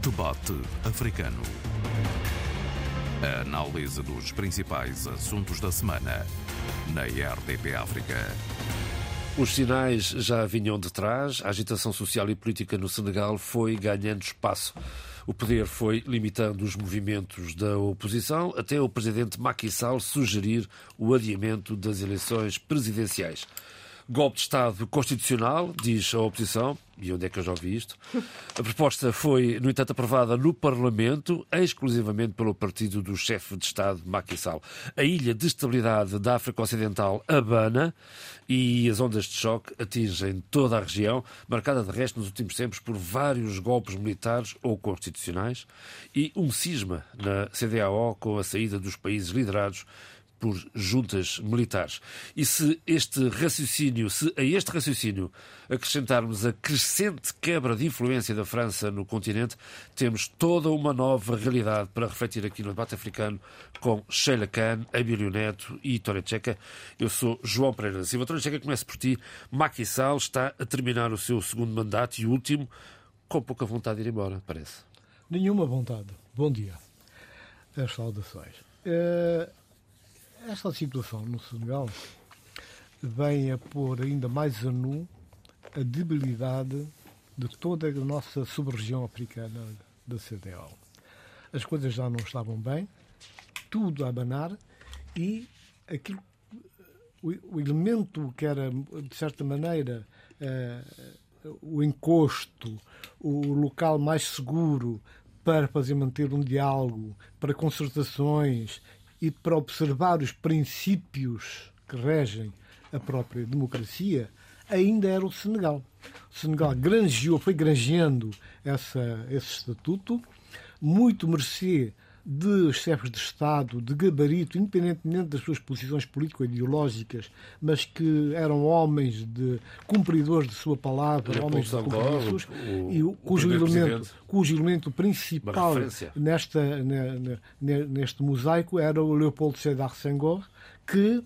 Debate Africano. A análise dos principais assuntos da semana na RDP África. Os sinais já vinham de trás. A agitação social e política no Senegal foi ganhando espaço. O poder foi limitando os movimentos da oposição, até o presidente Macky Sall sugerir o adiamento das eleições presidenciais. Golpe de Estado constitucional, diz a oposição, e onde é que eu já ouvi isto? A proposta foi, no entanto, aprovada no Parlamento, exclusivamente pelo partido do chefe de Estado, Macky Sall. A ilha de estabilidade da África Ocidental abana e as ondas de choque atingem toda a região, marcada de resto nos últimos tempos por vários golpes militares ou constitucionais e um cisma na CDAO com a saída dos países liderados por juntas militares. E se este raciocínio, se a este raciocínio acrescentarmos a crescente quebra de influência da França no continente, temos toda uma nova realidade para refletir aqui no debate africano com Sheila Khan, Abílio Neto e Tória Checa. Eu sou João Pereira Silva. Tória Checa, começa por ti. Macky Sall está a terminar o seu segundo mandato e último com pouca vontade de ir embora, parece. Nenhuma vontade. Bom dia. As saudações. Uh esta situação no Senegal vem a pôr ainda mais a nu a debilidade de toda a nossa sub-região africana da CDAO. As coisas já não estavam bem, tudo a abanar e aquilo, o, o elemento que era, de certa maneira, uh, o encosto, o local mais seguro para fazer manter um diálogo, para concertações e para observar os princípios que regem a própria democracia, ainda era o Senegal. O Senegal granjeou, foi granjeando essa, esse estatuto, muito mercê de chefes de Estado, de gabarito, independentemente das suas posições político-ideológicas, mas que eram homens de cumpridores de sua palavra, homens de compromissos, e o, cujo, elemento, cujo elemento principal nesta, neste mosaico era o Leopoldo Sédar Senghor, que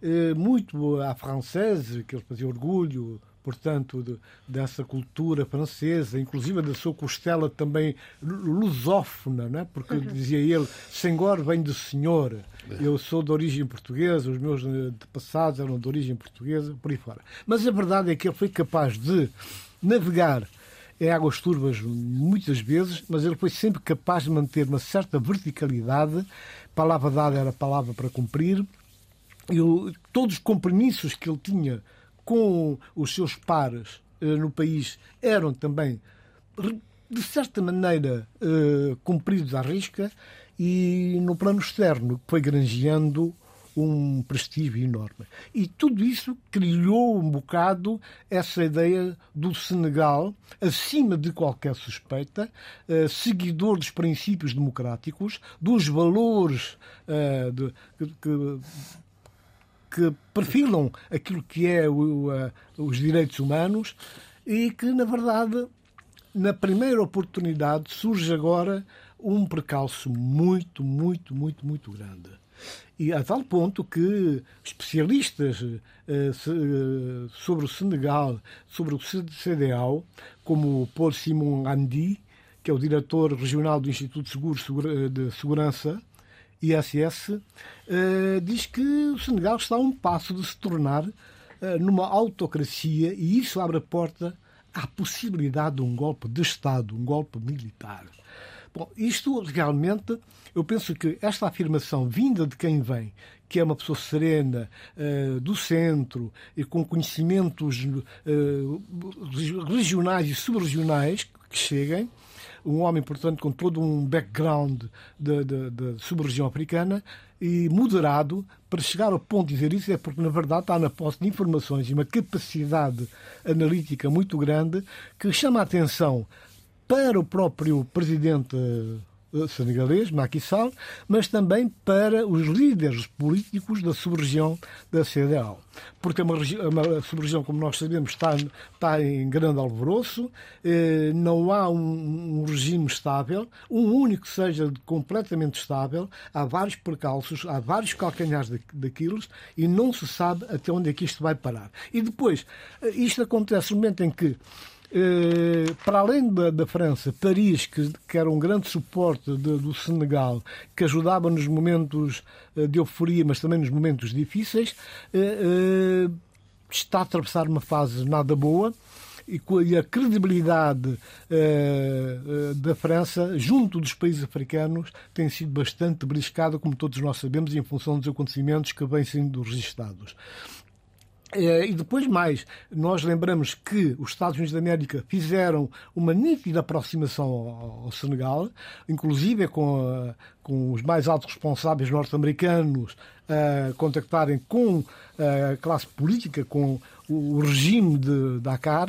eh, muito à francesa, que ele fazia orgulho portanto, de, dessa cultura francesa, inclusive da sua costela também lusófona, né? porque uhum. dizia ele, Senhor vem do Senhor, eu sou de origem portuguesa, os meus passados eram de origem portuguesa, por aí fora. Mas a verdade é que ele foi capaz de navegar em águas turvas muitas vezes, mas ele foi sempre capaz de manter uma certa verticalidade, palavra dada era palavra para cumprir, e todos os compromissos que ele tinha com os seus pares eh, no país eram também, de certa maneira, eh, cumpridos à risca e no plano externo foi granjeando um prestígio enorme. E tudo isso criou um bocado essa ideia do Senegal, acima de qualquer suspeita, eh, seguidor dos princípios democráticos, dos valores que perfilam aquilo que é o, uh, os direitos humanos e que, na verdade, na primeira oportunidade surge agora um precalço muito, muito, muito, muito grande. E a tal ponto que especialistas uh, se, uh, sobre o Senegal, sobre o CDAO, como o Paul Simon Andi, que é o diretor regional do Instituto de Segurança, ISS, eh, diz que o Senegal está a um passo de se tornar eh, numa autocracia e isso abre a porta à possibilidade de um golpe de Estado, um golpe militar. Bom, isto realmente, eu penso que esta afirmação vinda de quem vem, que é uma pessoa serena, uh, do centro e com conhecimentos regionais e subregionais que cheguem, um homem, portanto, com todo um background da sub-região africana e moderado para chegar ao ponto de dizer isso é porque, na verdade, está na posse de informações e uma capacidade analítica muito grande que chama a atenção para o próprio presidente senegalês, Macky Sall, mas também para os líderes políticos da sub-região da CDAO. Porque é uma, uma sub-região, como nós sabemos, está, está em grande alvoroço, eh, não há um, um, regime estável, um único que seja completamente estável, há vários percalços, há vários calcanhares daquilo e não se sabe até onde é que isto vai parar. E depois, eh, isto acontece no momento em que eh, para além da, da, França, Paris, que, que, era um grande suporte de, do Senegal, que ajudava nos momentos eh, de euforia, mas também nos momentos difíceis, eh, está a atravessar uma fase nada boa e a credibilidade da França junto dos países africanos tem sido bastante beliscada, como todos nós sabemos, em função dos acontecimentos que vêm sendo registados. Eh, e depois mais, nós lembramos que os Estados Unidos da América fizeram uma nítida aproximação ao, Senegal, inclusive com, com os mais altos responsáveis norte-americanos a contactarem com a classe política, com o regime de Dakar,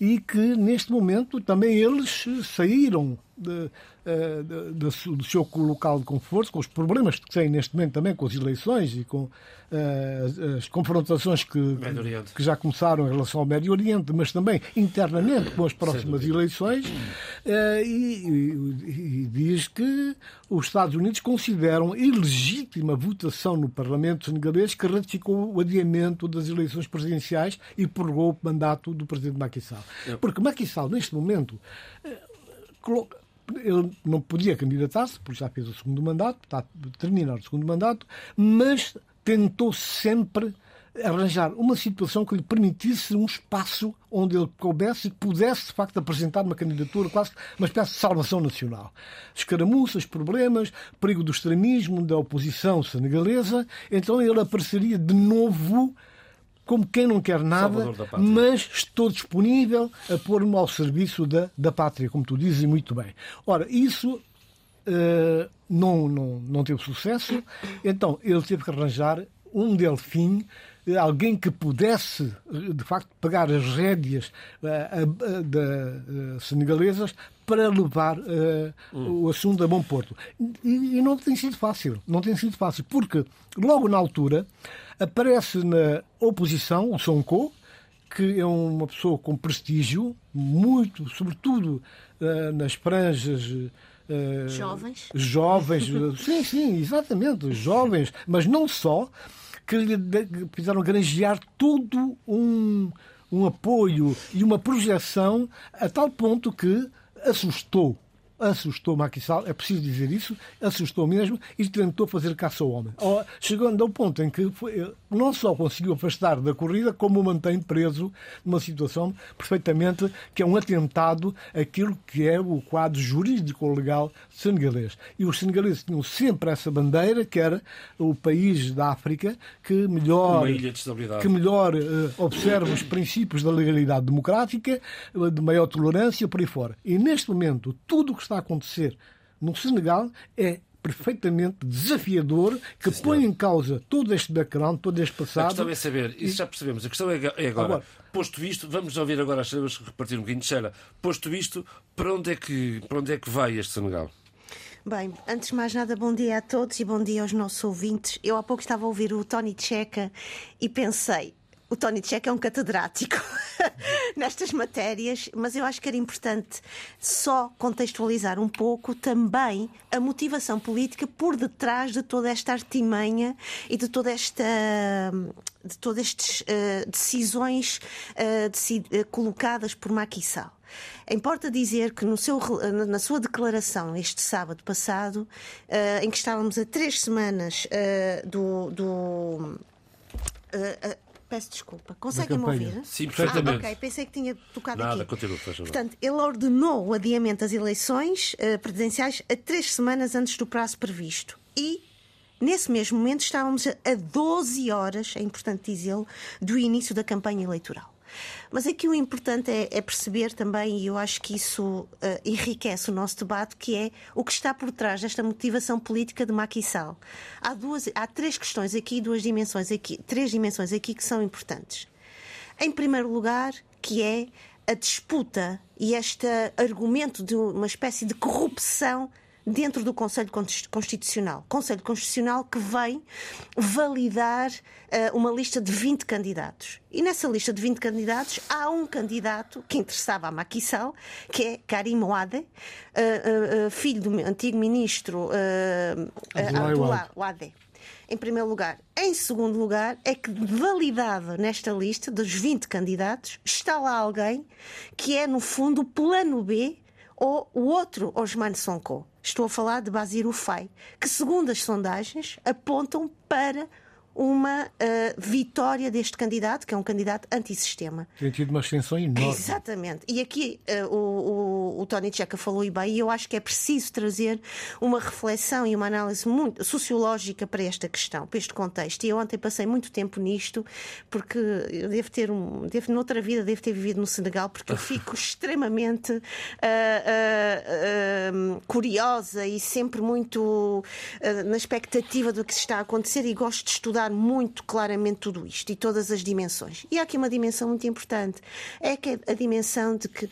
e que neste momento também eles saíram de, eh, de, do seu local de conforto, com os problemas que têm neste momento também com as eleições e com uh, as confrontações que, que, já começaram em relação ao Médio Oriente, mas também internamente com as próximas eleições, uh, e, e, e, diz que os Estados Unidos consideram ilegítima a votação no Parlamento senegalês que ratificou o adiamento das eleições presidenciais e prorrogou o mandato do presidente Macky Sall. Porque Macky Sall, neste momento, ele não podia candidatar-se, porque já fez o segundo mandato, está a terminar o segundo mandato, mas tentou sempre arranjar uma situação que lhe permitisse um espaço onde ele coubesse e pudesse, de facto, apresentar uma candidatura, quase uma espécie de salvação nacional. Escaramuças, problemas, perigo do extremismo, da oposição senegalesa, então ele apareceria de novo como quem não quer nada, mas estou disponível a pôr-me ao serviço da, da pátria, como tu dizes muito bem. Ora, isso uh, não, não, não teve sucesso, então ele teve que arranjar um delfim eh, alguém que pudesse, de facto, pegar as rédeas uh, uh, uh, senegalesas para levar hum. o assunto a bom porto. E, e, não tem sido fácil. Não tem sido fácil, porque logo na altura Aparece na oposição o Sonko, que é uma pessoa com prestígio, muito, sobretudo uh, nas franjas. Uh, jovens. Jovens, sim, sim, exatamente, jovens, mas não só, que lhe fizeram granjear todo um, um apoio e uma projeção a tal ponto que assustou assustou Macky Sall, é preciso dizer isso, assustou mesmo e tentou fazer caça ao homem. Chegando ao ponto em que foi, não só conseguiu afastar da corrida, como o mantém preso numa situação perfeitamente que é um atentado àquilo que é o quadro jurídico legal senegalês. E os senegaleses tinham sempre essa bandeira, que era o país da África que melhor, que melhor uh, observa os princípios da legalidade democrática, de maior tolerância, por aí fora. E neste momento, tudo o que está a acontecer no Senegal é perfeitamente desafiador que Sim, põe em causa todo este background, todo este passado. A questão é saber, isso já percebemos, a questão é, é agora, agora posto isto, vamos ouvir agora as cenas repartir um bocadinho. Sheila, posto isto, para onde, é que, para onde é que vai este Senegal? Bem, antes de mais nada, bom dia a todos e bom dia aos nossos ouvintes. Eu há pouco estava a ouvir o Tony Checa e pensei, o Tony Tchek é um catedrático nestas matérias, mas eu acho que era importante só contextualizar um pouco também a motivação política por detrás de toda esta artimanha e de toda esta de todas estas uh, decisões uh, colocadas por Macky Sall. Importa dizer que seu, na sua declaração este sábado passado, uh, em que estávamos a três semanas do, do Peço desculpa. Conseguem-me ouvir? Sim, perfeitamente. Ah, ok, pensei que tinha tocado Nada, aqui. Nada, continua, faz Portanto, ele ordenou o adiamento das eleições uh, presidenciais a três semanas antes do prazo previsto. E, nesse mesmo momento, estávamos a 12 horas, é importante dizê-lo, do início da campanha eleitoral. Mas aqui o importante é, é perceber também, e eu acho que isso uh, enriquece o nosso debate, que é o que está por trás desta motivação política de Sall. Há, duas, há três questões aqui, duas dimensões aqui, três dimensões aqui que são importantes. Em primeiro lugar, que é a disputa e este argumento de uma espécie de corrupção dentro do Conselho Constitucional. Conselho Constitucional que vem validar uh, uma lista de 20 candidatos. E nessa lista de 20 candidatos há um candidato que interessava a Macky Sall, que é Karim Ouadé, uh, uh, filho do antigo ministro Abdullah Ouadé. em primeiro lugar. Em segundo lugar, é que validado nesta lista dos 20 candidatos está lá alguém que é, no fundo, o plano B ou o outro Osman Sonko. Estou a falar de Basir Ufai, que, segundo as sondagens, apontam para uma uh, vitória deste candidato, que é um candidato antissistema. Tem tido uma extensão enorme. Exatamente. E aqui uh, o, o, o, Tony Checa falou e bem, e eu acho que é preciso trazer uma reflexão e uma análise muito sociológica para esta questão, para este contexto. E eu ontem passei muito tempo nisto, porque eu devo ter um. Devo, noutra vida, devo ter vivido no Senegal, porque eu fico extremamente uh, curiosa e sempre muito na expectativa do que está a acontecer e gosto de estudar muito claramente tudo isto e todas as dimensões. E há aqui uma dimensão muito importante, é que a dimensão de que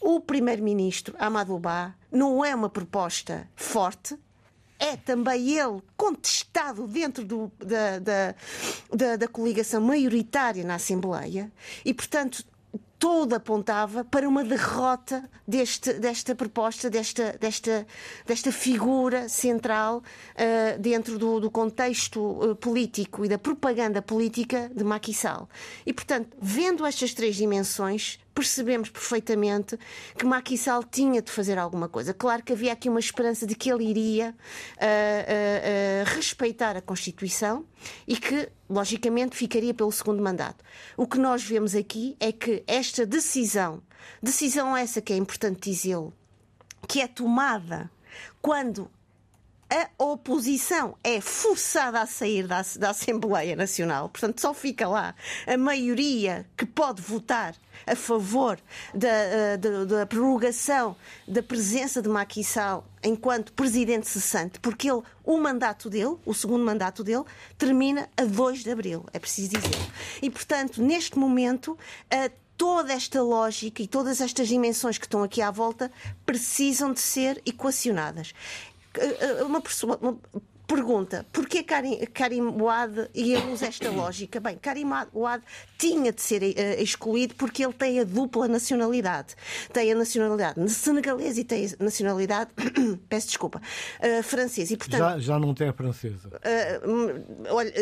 o primeiro-ministro Amadou Ba não é uma proposta forte, é também ele contestado dentro do, da, da, da, da, coligação maioritária na Assembleia e, portanto, tudo apontava para uma derrota deste, desta proposta, desta, desta, desta figura central uh, dentro do, do contexto uh, político e da propaganda política de Macky Sall. E, portanto, vendo estas três dimensões, percebemos perfeitamente que Macky Sall tinha de fazer alguma coisa. Claro que havia aqui uma esperança de que ele iria uh, uh, uh, respeitar a Constituição e que, logicamente, ficaria pelo segundo mandato. O que nós vemos aqui é que esta decisão, decisão essa que é importante dizê-lo, que é tomada quando a oposição é forçada a sair da, da, Assembleia Nacional, portanto, só fica lá a maioria que pode votar a favor da, eh, da, da prorrogação da presença de Macky Sall enquanto presidente cessante, porque ele, o mandato dele, o segundo mandato dele, termina a 2 de abril, é preciso dizer. E, portanto, neste momento, toda esta lógica e todas estas dimensões que estão aqui à volta precisam de ser equacionadas. Eh, eh, uma, pessoa, pergunta: porquê Karim, Karim Ouad e ele usa esta lógica? Bem, Karim Ouad tinha de ser uh, excluído porque ele tem a dupla nacionalidade. Tem a nacionalidade senegalesa e tem a nacionalidade, peço desculpa, uh, francesa. E, portanto, já, já não tem a francesa. Uh, olha,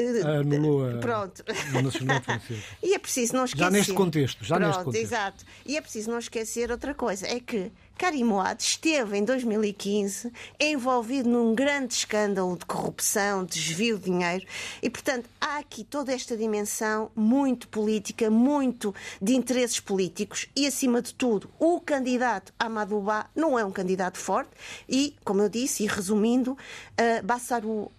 Anulou a, pronto. a nacionalidade francesa. e é preciso não esquecer. Já neste contexto. Já pronto, neste contexto. exato. E é preciso não esquecer outra coisa: é que Karim esteve em 2015 envolvido num grande escândalo de corrupção, desvio de dinheiro e, portanto, há aqui toda esta dimensão muito política, muito de interesses políticos e, acima de tudo, o candidato Amadou Ba não é um candidato forte e, como eu disse, e resumindo, uh, Bassarou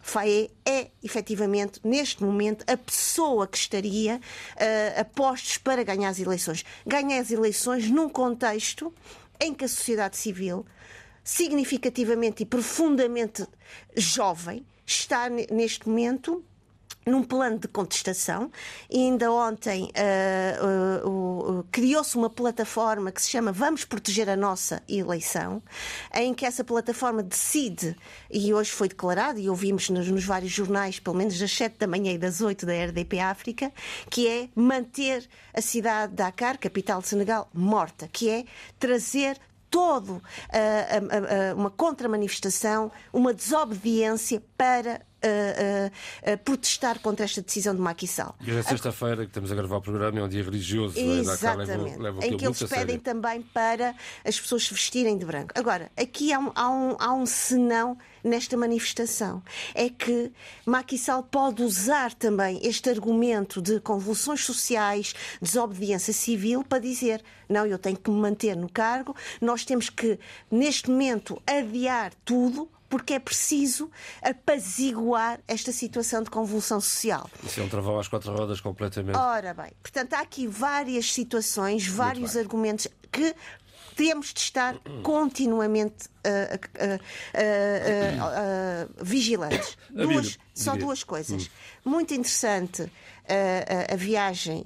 é, efetivamente, neste momento, a pessoa que estaria uh, a postos para ganhar as eleições. Ganhar as eleições num contexto em que a sociedade civil, significativamente e profundamente jovem, está neste momento num plano de contestação. E ainda ontem uh, uh, uh, criou-se uma plataforma que se chama Vamos Proteger a Nossa Eleição, em que essa plataforma decide, e hoje foi declarado, e ouvimos nos, nos, vários jornais, pelo menos das 7 da manhã e das 8 da RDP África, que é manter a cidade de Dakar, capital de Senegal, morta, que é trazer todo uh, uh, uh, uma contramanifestação, uma desobediência para uh, uh, protestar contra esta decisão de Macky Sall. E é sexta-feira que estamos a gravar o programa, é um dia religioso. É? Exatamente. Leva, leva em que eles pedem também para as pessoas se vestirem de branco. Agora, aqui há um, há um, há um senão nesta manifestação. É que Macky Sall pode usar também este argumento de convulsões sociais, desobediência civil, para dizer não, eu tenho que me manter no cargo, nós temos que, neste momento, adiar tudo porque é preciso apaziguar esta situação de convulsão social. Isso é um travão às quatro rodas completamente. Ora bem, portanto, há aqui várias situações, vários argumentos que temos de estar continuamente uh, uh, uh, vigilantes. Duas, só duas coisas. Hum. Muito interessante a viagem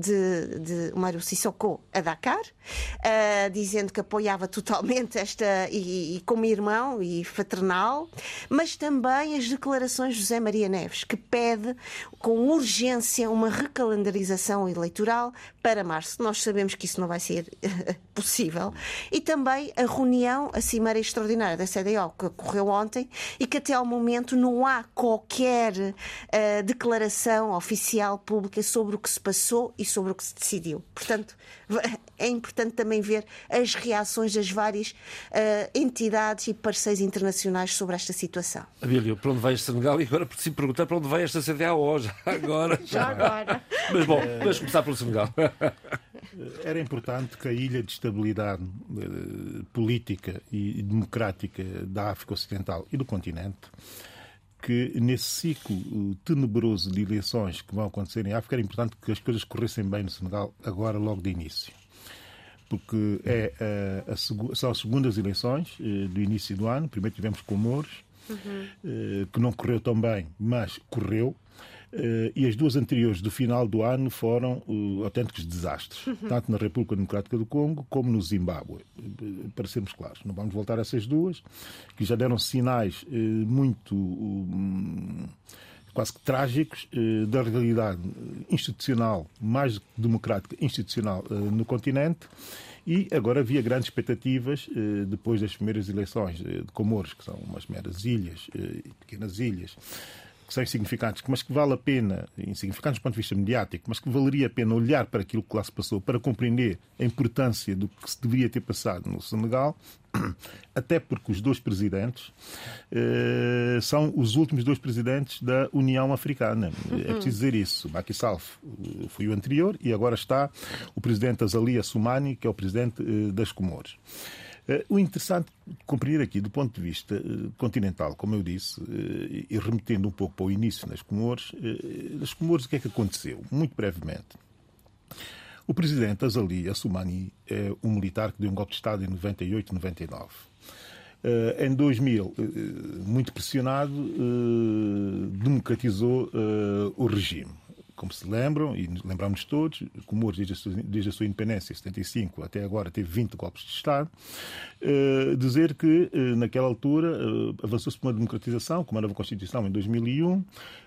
de, de Umaru Sissoko a Dakar, uh, dizendo que apoiava totalmente esta, e, e, como irmão e fraternal, mas também as declarações de José Maria Neves, que pede com urgência uma recalendarização eleitoral para março. Nós sabemos que isso não vai ser possível. E também a reunião, a Cimeira Extraordinária da CDO, que ocorreu ontem, e que até ao momento não há qualquer uh, declaração oficial pública sobre o que se passou e sobre o que se decidiu. Portanto, é importante também ver as reações das várias uh, entidades e parceiros internacionais sobre esta situação. Abílio, para onde vai este Senegal? E agora preciso perguntar para onde vai esta CDAO já agora. Já agora. Mas bom, vamos começar pelo Senegal. Era importante que a ilha de estabilidade uh, política e democrática da África Ocidental e do continente que nesse ciclo tenebroso de eleições que vão acontecer em África era importante que as coisas corressem bem no Senegal agora, logo de início. Porque é a, a, são as segundas eleições eh, do início do ano. Primeiro tivemos Comoros, uhum. eh, que não correu tão bem, mas correu. Uh, e as duas anteriores do final do ano foram uh, autênticos desastres, uhum. tanto na República Democrática do Congo como no Zimbábue. Uh, para sermos claros, não vamos voltar a essas duas, que já deram sinais muito. Um, quase que trágicos da realidade institucional, mais democrática institucional no continente. E agora havia grandes expectativas depois das primeiras eleições de Comoros, que são umas meras ilhas, pequenas ilhas, que são insignificantes, mas que vale a pena, insignificantes do ponto de vista mediático, mas que valeria a pena olhar para aquilo que lá se passou para compreender a importância do que se deveria ter passado no Senegal, até porque os dois presidentes eh, são os últimos dois presidentes da União Africana. Uhum. É preciso dizer isso. Macky Sall foi o anterior e agora está o presidente Azalia Soumani, que é o presidente eh, das Comores. Eh, o interessante compreender aqui, do ponto de vista eh, continental, como eu disse, eh, e remetendo um pouco para o início nas Comores, nas Comores o que é que aconteceu? Muito brevemente. O presidente Azali Assoumani é um militar que deu um golpe de Estado em 98, 99. em 2000, muito pressionado, democratizou o regime como se lembram, e lembramos todos, Comores, desde a, sua, desde a sua independência, 75 até agora, teve 20 golpes de Estado, uh, dizer que, uh, naquela altura, uh, avançou-se para uma democratização, como era a Constituição em 2001,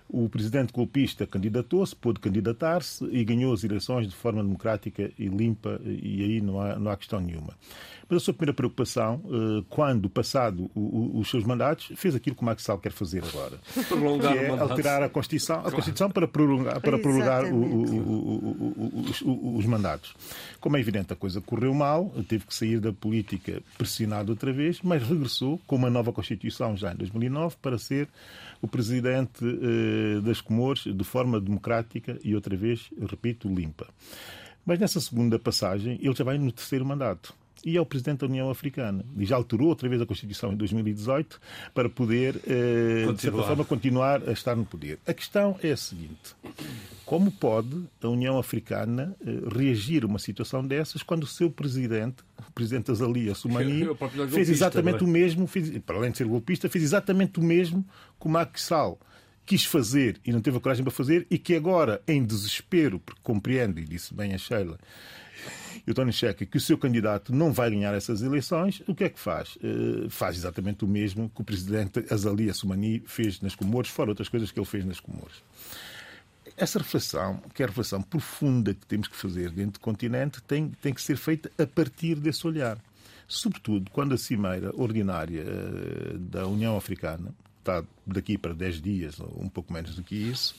o presidente golpista candidatou-se, pôde candidatar-se e ganhou as eleições de forma democrática e limpa, e aí não há, não há questão nenhuma. Mas a sua primeira preocupação, eh, quando passado os seus mandatos, fez aquilo que o Max Sall quer fazer agora. Prolongar que é alterar a Constituição, a Constituição para prolongar, para prolongar o, o, os, os mandatos. Como é evidente, a coisa correu mal, teve que sair da política pressionado outra vez, mas regressou com uma nova Constituição já em 2009 para ser o presidente eh, das Comores de forma democrática e outra vez, repito, limpa. Mas nessa segunda passagem, ele já vai no terceiro mandato e é o presidente da União Africana. E já alterou outra vez a Constituição em 2018 para poder, eh, de certa forma, continuar a estar no poder. A questão é a seguinte: como pode a União Africana eh, reagir a uma situação dessas quando o seu presidente, o presidente Azali Assoumani, fez exatamente é? o mesmo, fez, para além de ser golpista, fez exatamente o mesmo que o Macky Sall quis fazer e não teve a coragem para fazer e que agora, em desespero, porque compreende, e disse bem a Sheila, e o Tony Checa que o seu candidato não vai ganhar essas eleições, o que é que faz? Uh, faz exatamente o mesmo que o presidente Azali Assoumani fez nas Comores, fora outras coisas que ele fez nas Comores. Essa reflexão, que é a reflexão profunda que temos que fazer dentro do continente, tem, tem que ser feita a partir desse olhar. Sobretudo quando a cimeira ordinária uh, da União Africana, está daqui para 10 dias, ou um pouco menos do que isso,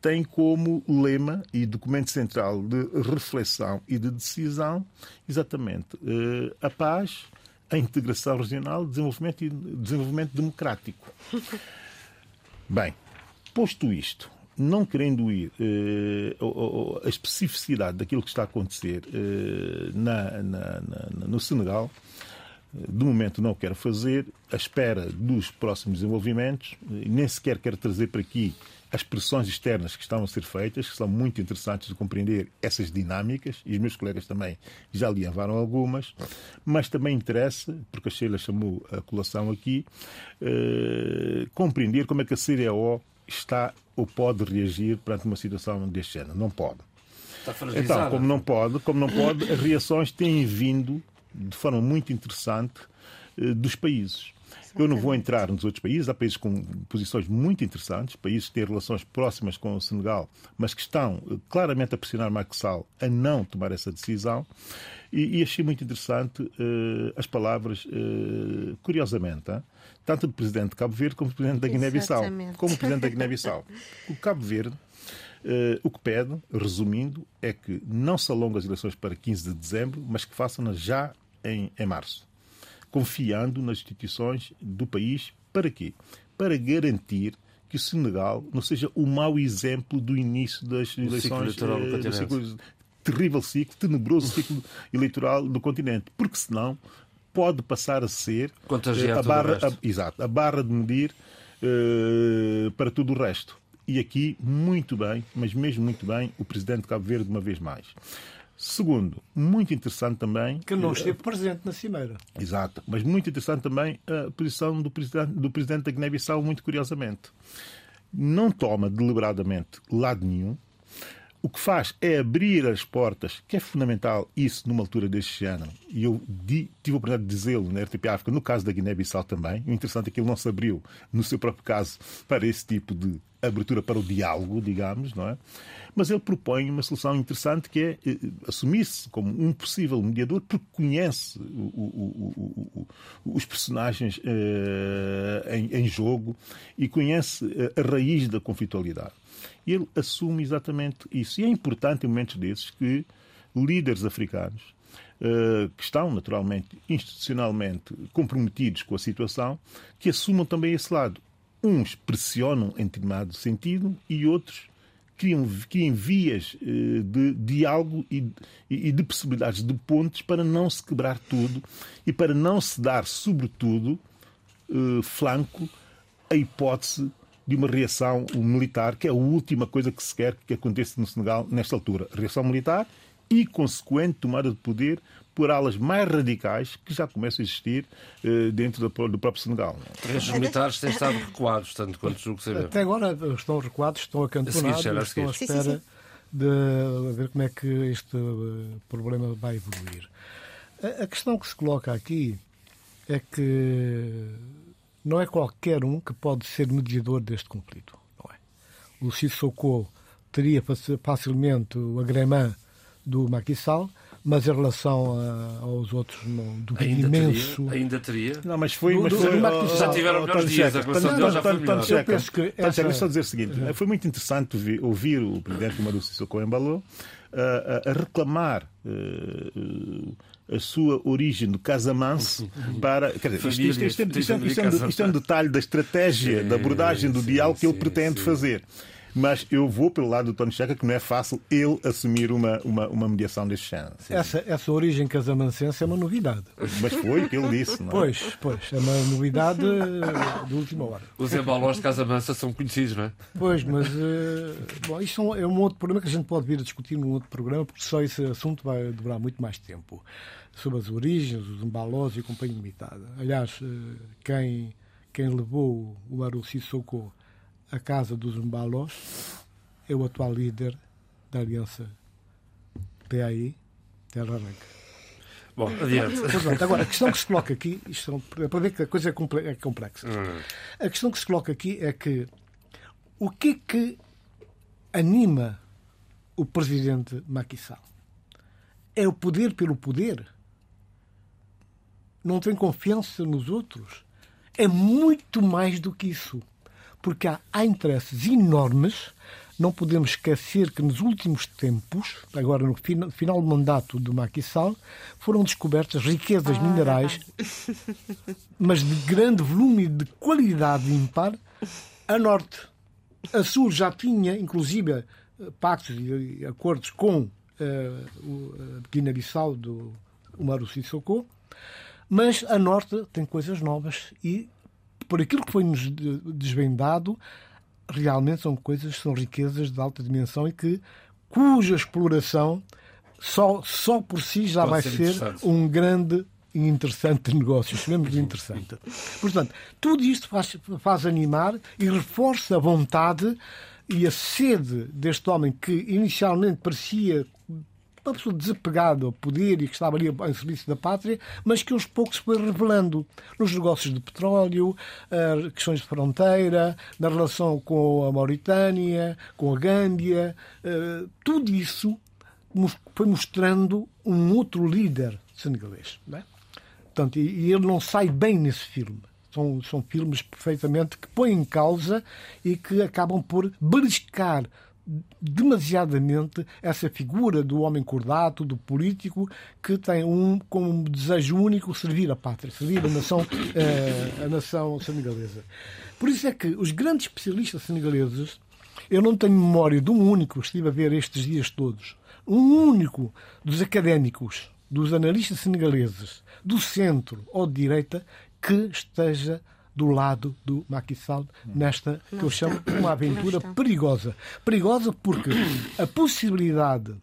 tem como lema e documento central de reflexão e de decisão exatamente eh, a paz, a integração regional, desenvolvimento e desenvolvimento democrático. Bem, posto isto, não querendo ir eh, a especificidade daquilo que está a acontecer eh, na, na, na, no Senegal, de momento não o quero fazer, à espera dos próximos desenvolvimentos, nem sequer quero trazer para aqui as pressões externas que estão a ser feitas, que são muito interessantes de compreender essas dinâmicas, e os meus colegas também já lhe levaram algumas, mas também interessa, porque a Sheila chamou a colação aqui, eh, compreender como é que a CDO está ou pode reagir perante uma situação deste género. Não pode. Então, como não pode, como não pode, as reações têm vindo de forma muito interessante eh, dos países. Eu não vou entrar nos outros países, há países com posições muito interessantes, países que têm relações próximas com o Senegal, mas que estão eh, claramente a pressionar Macky Sall a não tomar essa decisão. E, e achei muito interessante uh, as palavras, uh, curiosamente, hein? tanto do presidente de Cabo Verde como do presidente da Guiné-Bissau. Como o presidente da Guiné-Bissau. O Cabo Verde Uh, o que pede, resumindo, é que não se alongue as eleições para 15 de dezembro, mas que façam-nas já em, em março confiando nas instituições do país. Para quê? Para garantir que o Senegal não seja o mau exemplo do início das eleições, ciclo eh, do ciclo, terrível ciclo, tenebroso ciclo eleitoral do continente, porque senão pode passar a ser eh, a barra, a, exato, a barra de medir uh, para tudo o resto. E aqui, muito bem, mas mesmo muito bem, o presidente de Cabo Verde, uma vez mais. Segundo, muito interessante também. Que não esteve presente na Cimeira. Exato, mas muito interessante também a posição do presidente, do presidente da Guiné-Bissau, muito curiosamente. Não toma deliberadamente lado nenhum. O que faz é abrir as portas, que é fundamental isso numa altura deste género. E eu di, tive a oportunidade de dizê-lo na RTP África, no caso da Guiné-Bissau também. O interessante é que ele não se abriu, no seu próprio caso, para esse tipo de abertura para o diálogo, digamos, não é? Mas ele propõe uma solução interessante que é eh, assumir-se como um possível mediador porque conhece o, o, o, os personagens uh, em, em, jogo e conhece eh, a raiz da conflitualidade. E ele assume exatamente isso. E é importante em momentos desses que líderes africanos uh, que estão naturalmente institucionalmente comprometidos com a situação, que assumam também esse lado. Uns pressionam em determinado sentido e outros criam, criam vias uh, de diálogo e, e, de possibilidades de pontes para não se quebrar tudo e para não se dar, sobretudo, uh, flanco a hipótese de uma reação militar, que é a última coisa que se quer que aconteça no Senegal nesta altura. Reação militar e consequente tomada de poder por alas mais radicais que já começam a existir uh, dentro do, do, próprio Senegal. Os militares têm estado recuados, tanto quanto julgo saber. Até agora estão recuados, estão acantonados, a estão à espera sim, sim. de ver como é que este eh, problema vai evoluir. A, a questão que se coloca aqui é que não é qualquer um que pode ser mediador deste conflito. Não é? O Sissoko teria facilmente o agremã do Macky Sall, mas em relação a, aos outros, não, do ainda imenso. Teria, ainda teria. Não, mas foi. Mas foi do, já tiveram melhores dias, a relação deles já foi melhor. Eu penso que. Essa... só dizer o seguinte: foi muito interessante ouvir o presidente Maru Sissoko Embalo a, a reclamar. Uh, a sua origem do Casamance para. Quer dizer, isto, isto, isto, isto, é um detalhe da estratégia, da abordagem do diálogo que ele pretende fazer mas eu vou pelo lado do Tony Checa, que não é fácil ele assumir uma, uma, uma mediação deste género. Essa, essa origem casamancense é uma novidade. Mas foi o que ele disse, não é? Pois, pois, é uma novidade de última hora. Os embalões de Casamansa são conhecidos, não é? Pois, mas uh, bom, isto é um outro problema que a gente pode vir a discutir num outro programa, porque só esse assunto vai demorar muito mais tempo. Sobre as origens, os embalós e companhia limitada. Aliás, uh, quem, quem levou o Aru Sissoko a casa dos Mbalos é o atual líder da aliança PAI, Terra Branca. Bom, adiante. Agora, a questão que se coloca aqui, isto é para ver que a coisa é, é complexa. Hum. A questão que se coloca aqui é que o que é que anima o presidente Macky Sall? É o poder pelo poder? Não tem confiança nos outros? É muito mais do que isso porque há, há interesses enormes. Não podemos esquecer que nos últimos tempos, agora no final, final do mandato de Macky Sall, foram descobertas riquezas ah, minerais, mas de grande volume e de qualidade ímpar, a norte. A sul já tinha, inclusive, pactos e acordos com uh, o Guiné-Bissau do Umaru Sissoko, mas a norte tem coisas novas e por aquilo que foi-nos desvendado, realmente são coisas, são riquezas de alta dimensão e que cuja exploração só, só por si já Pode vai ser, ser um grande e interessante negócio, chamemos de interessante. Portanto, tudo isto faz, faz animar e reforça a vontade e a sede deste homem que inicialmente parecia uma pessoa desapegada ao poder e que estava ali em serviço da pátria, mas que aos poucos foi revelando nos negócios de petróleo, questões de fronteira, na relação com a Mauritânia, com a Gâmbia, eh, tudo isso foi mostrando um outro líder senegalês. Não é? Portanto, e ele não sai bem nesse filme. São, são filmes perfeitamente que põem em causa e que acabam por beliscar demasiadamente essa figura do homem cordato, do político, que tem um como desejo único servir a pátria, servir a nação, eh, a nação senegalesa. Por isso é que os grandes especialistas senegaleses, eu não tenho memória de um único, estive a ver estes dias todos, um único dos académicos, dos analistas senegaleses, do centro ou de direita, que esteja do lado do Macky Sall nesta que eu chamo uma aventura perigosa. Perigosa porque a possibilidade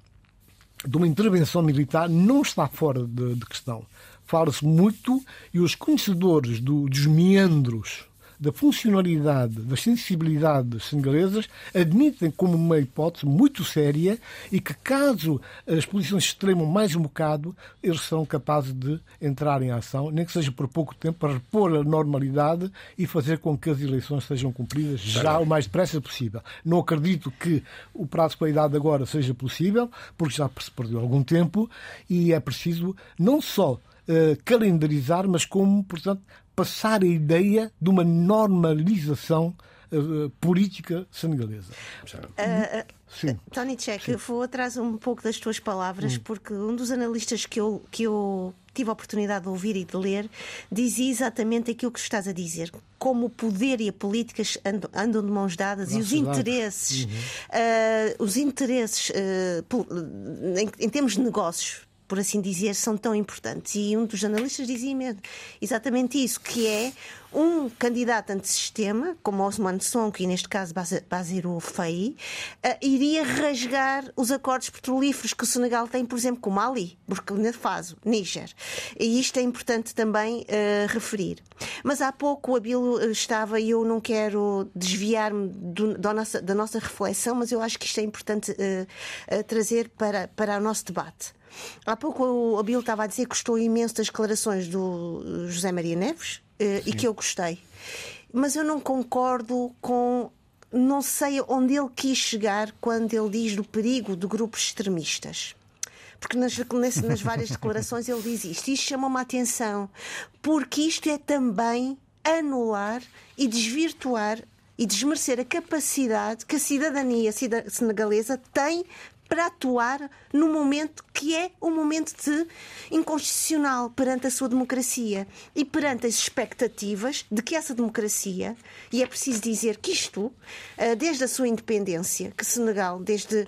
de uma intervenção militar não está fora de, de questão. Fala-se muito e os conhecedores do, dos meandros da funcionalidade, das sensibilidades senegalesas, admitem como uma hipótese muito séria e que, caso as posições se extremam mais um bocado, eles serão capazes de entrar em ação, nem que seja por pouco tempo, para repor a normalidade e fazer com que as eleições sejam cumpridas já o mais depressa possível. Não acredito que o prazo com a idade agora seja possível, porque já se perdeu algum tempo e é preciso não só uh, calendarizar, mas como, portanto, passar a ideia de uma normalização uh, política senegalesa. Uh, Sim. Tony Check, vou atrás um pouco das tuas palavras, hum. porque um dos analistas que eu, que eu tive a oportunidade de ouvir e de ler dizia exatamente aquilo que estás a dizer. Como o poder e a política andam, andam de mãos dadas Nossa, e os interesses, uhum. uh, os interesses uh, em, em termos de negócios por assim dizer, são tão importantes. E um dos analistas dizia mesmo exatamente isso, que é um candidato antissistema, como Osman Sonko e neste caso Basiru Faye, uh, iria rasgar os acordos petrolíferos que o Senegal tem, por exemplo, com Mali, Burkina Faso, Níger. E isto é importante também uh, referir. Mas há pouco o Abilo estava, e eu não quero desviar-me da nossa, da nossa reflexão, mas eu acho que isto é importante uh, trazer para, para o nosso debate. Há pouco o Abel estava a dizer que gostou imenso das declarações do José Maria Neves eh, e que eu gostei. Mas eu não concordo com. Não sei onde ele quis chegar quando ele diz do perigo de grupos extremistas porque nas, nas, várias declarações ele diz isto. Isto chama-me a atenção, porque isto é também anular e desvirtuar e desmerecer a capacidade que a cidadania senegalesa tem para atuar no momento que é o momento de inconstitucional perante a sua democracia e perante as expectativas de que essa democracia, e é preciso dizer que isto, eh, desde a sua independência, que Senegal, desde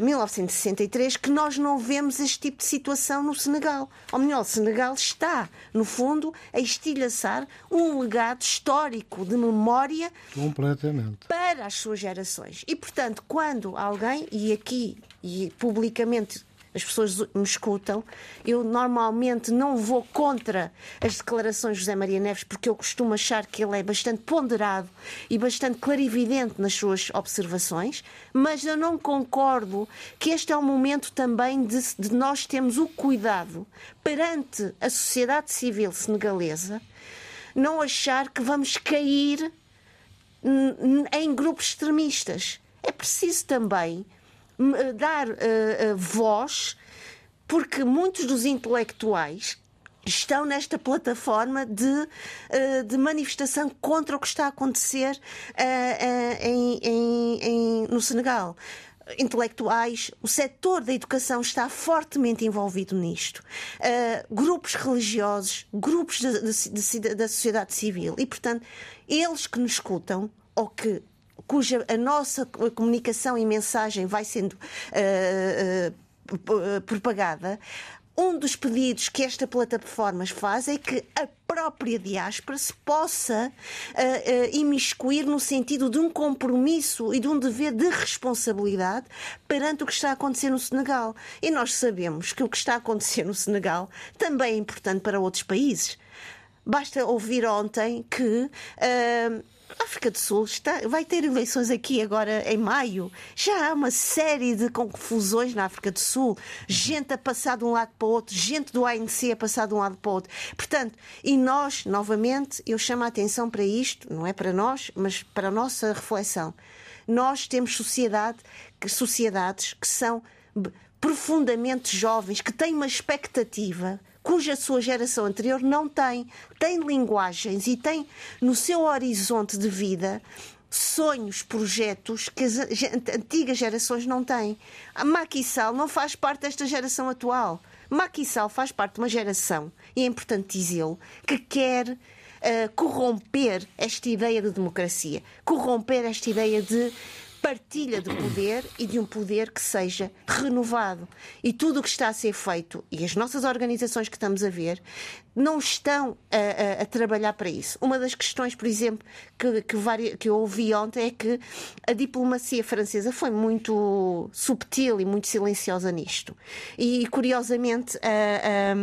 1963, eh, que nós não vemos este tipo de situação no Senegal. Ou melhor, o Senegal está, no fundo, a estilhaçar um legado histórico de memória completamente para as suas gerações. E, portanto, quando alguém, e aqui e publicamente as pessoas me escutam, eu normalmente não vou contra as declarações de José Maria Neves, porque eu costumo achar que ele é bastante ponderado e bastante clarividente nas suas observações, mas eu não concordo que este é o momento também de, de nós termos o cuidado perante a sociedade civil senegalesa, não achar que vamos cair em grupos extremistas. É preciso também dar uh, voz, porque muitos dos intelectuais estão nesta plataforma de, de manifestação contra o que está a acontecer em, em, em, no Senegal intelectuais, o setor da educação está fortemente envolvido nisto. Uh, grupos religiosos, grupos da sociedade civil. E, portanto, eles que nos escutam, ou que cuja a nossa comunicação e mensagem vai sendo uh, uh, propagada, um dos pedidos que esta plataforma faz é que a própria diáspora se possa uh, uh, imiscuir no sentido de um compromisso e de um dever de responsabilidade perante o que está a acontecer no Senegal. E nós sabemos que o que está a acontecer no Senegal também é importante para outros países. Basta ouvir ontem que uh, a África do Sul está, vai ter eleições aqui agora em maio. Já há uma série de confusões na África do Sul. Gente a passar de um lado para o outro, gente do ANC a passar de um lado para o outro. Portanto, e nós, novamente, eu chamo a atenção para isto, não é para nós, mas para a nossa reflexão. Nós temos sociedade, sociedades que são profundamente jovens, que têm uma expectativa cuja sua geração anterior não tem. Tem linguagens e tem no seu horizonte de vida sonhos, projetos que as antigas gerações não têm. A Sall não faz parte desta geração atual. Sall faz parte de uma geração, e é importante dizê-lo, que quer uh, corromper esta ideia de democracia, corromper esta ideia de partilha de poder e de um poder que seja renovado. E tudo o que está a ser feito, e as nossas organizações que estamos a ver, não estão a, a, a trabalhar para isso. Uma das questões, por exemplo, que, que, que eu ouvi ontem é que a diplomacia francesa foi muito subtil e muito silenciosa nisto. E, curiosamente, a, a,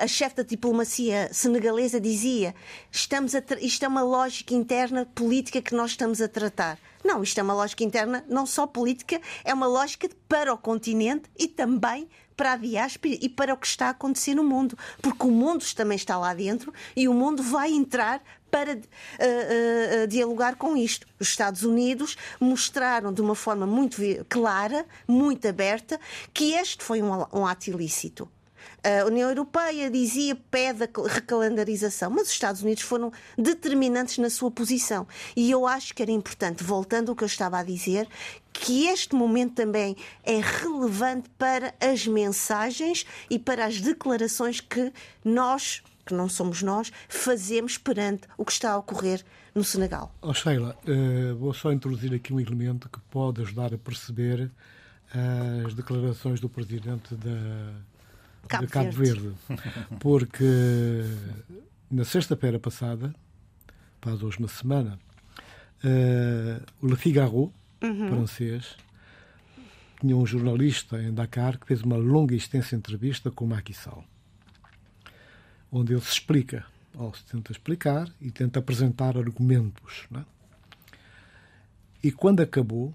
a chefe da diplomacia senegalesa dizia estamos a isto é uma lógica interna política que nós estamos a tratar. Não, isto é uma lógica interna, não só política, é uma lógica para o continente e também para a diáspora e para o que está a acontecer no mundo. Porque o mundo também está lá dentro e o mundo vai entrar para uh, uh, dialogar com isto. Os Estados Unidos mostraram de uma forma muito clara, muito aberta, que este foi um, um ato ilícito. A União Europeia dizia pede a recalendarização, mas os Estados Unidos foram determinantes na sua posição. E eu acho que era importante, voltando ao que eu estava a dizer, que este momento também é relevante para as mensagens e para as declarações que nós, que não somos nós, fazemos perante o que está a ocorrer no Senegal. Oh, Sheila, uh, vou só introduzir aqui um elemento que pode ajudar a perceber as declarações do presidente da Cabo de Cabo Verde. Verde. Porque na sexta-feira passada, faz hoje uma semana, uh, o Le Figaro, uhum. francês, tinha um jornalista em Dakar que fez uma longa e extensa entrevista com Macky Sall, onde ele se explica, ou se tenta explicar e tenta apresentar argumentos. É? E quando acabou,